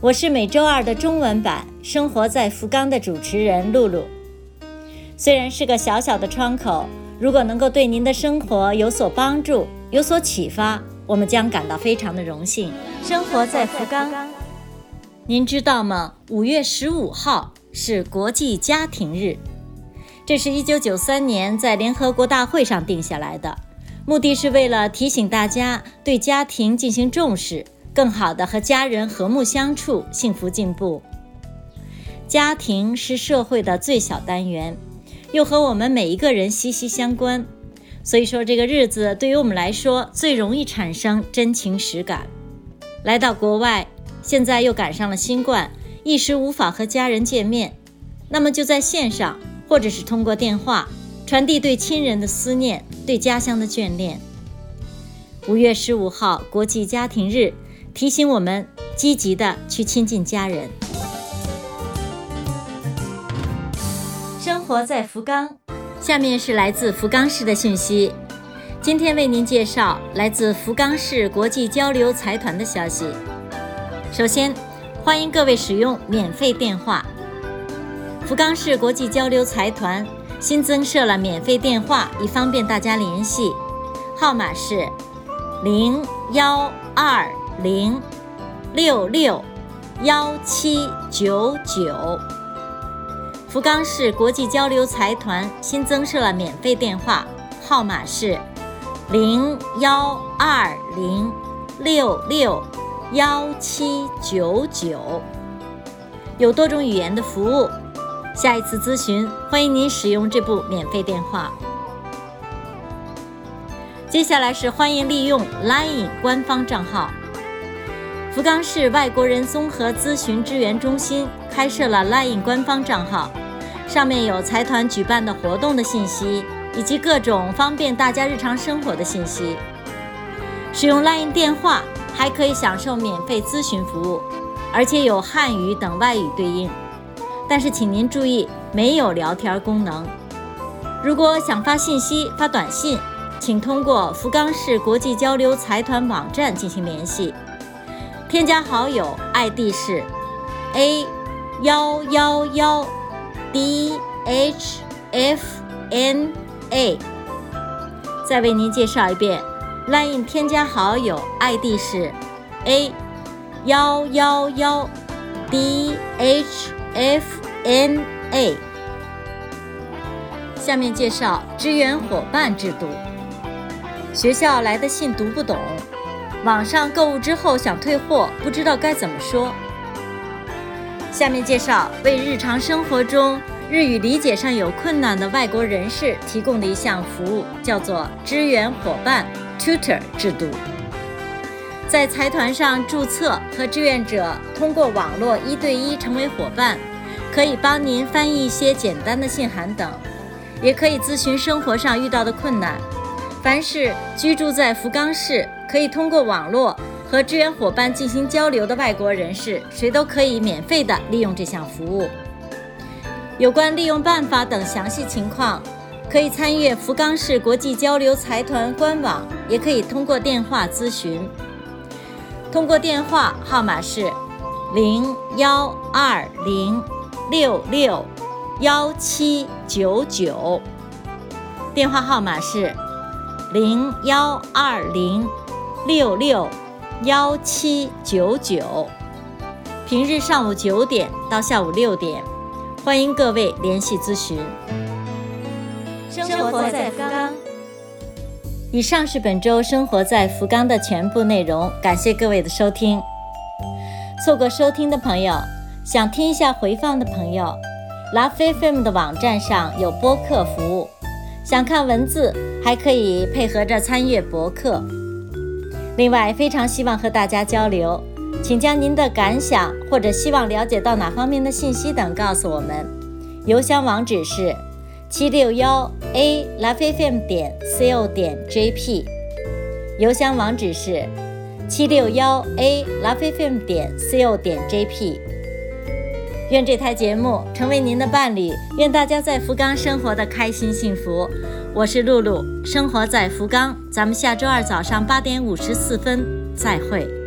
我是每周二的中文版《生活在福冈》的主持人露露。虽然是个小小的窗口，如果能够对您的生活有所帮助、有所启发，我们将感到非常的荣幸。生活在福冈，您知道吗？五月十五号是国际家庭日，这是一九九三年在联合国大会上定下来的，目的是为了提醒大家对家庭进行重视。更好的和家人和睦相处，幸福进步。家庭是社会的最小单元，又和我们每一个人息息相关。所以说，这个日子对于我们来说最容易产生真情实感。来到国外，现在又赶上了新冠，一时无法和家人见面，那么就在线上或者是通过电话传递对亲人的思念，对家乡的眷恋。五月十五号，国际家庭日。提醒我们积极的去亲近家人。生活在福冈，下面是来自福冈市的信息。今天为您介绍来自福冈市国际交流财团的消息。首先，欢迎各位使用免费电话。福冈市国际交流财团新增设了免费电话，以方便大家联系。号码是零幺二。零六六幺七九九，福冈市国际交流财团新增设了免费电话，号码是零幺二零六六幺七九九，有多种语言的服务。下一次咨询，欢迎您使用这部免费电话。接下来是欢迎利用 LINE 官方账号。福冈市外国人综合咨询支援中心开设了 LINE 官方账号，上面有财团举办的活动的信息，以及各种方便大家日常生活的信息。使用 LINE 电话还可以享受免费咨询服务，而且有汉语等外语对应。但是请您注意，没有聊天功能。如果想发信息、发短信，请通过福冈市国际交流财团网站进行联系。添加好友，ID 是 A 幺幺幺 D H F N A。再为您介绍一遍，LINE 添加好友，ID 是 A 幺幺幺 D H F N A。下面介绍支援伙伴制度。学校来的信读不懂。网上购物之后想退货，不知道该怎么说。下面介绍为日常生活中日语理解上有困难的外国人士提供的一项服务，叫做支援伙伴 （Tutor） 制度。在财团上注册和志愿者通过网络一对一成为伙伴，可以帮您翻译一些简单的信函等，也可以咨询生活上遇到的困难。凡是居住在福冈市，可以通过网络和支援伙伴进行交流的外国人士，谁都可以免费的利用这项服务。有关利用办法等详细情况，可以参阅福冈市国际交流财团官网，也可以通过电话咨询。通过电话号码是零幺二零六六幺七九九，电话号码是。零幺二零六六幺七九九，平日上午九点到下午六点，欢迎各位联系咨询。生活在福冈。以上是本周生活在福冈的全部内容，感谢各位的收听。错过收听的朋友，想听一下回放的朋友，拉菲 FM 的网站上有播客服务。想看文字，还可以配合着参阅博客。另外，非常希望和大家交流，请将您的感想或者希望了解到哪方面的信息等告诉我们。邮箱网址是七六幺 a lafm 点 co 点 jp。邮箱网址是七六幺 a lafm 点 co 点 jp。愿这台节目成为您的伴侣，愿大家在福冈生活的开心幸福。我是露露，生活在福冈，咱们下周二早上八点五十四分再会。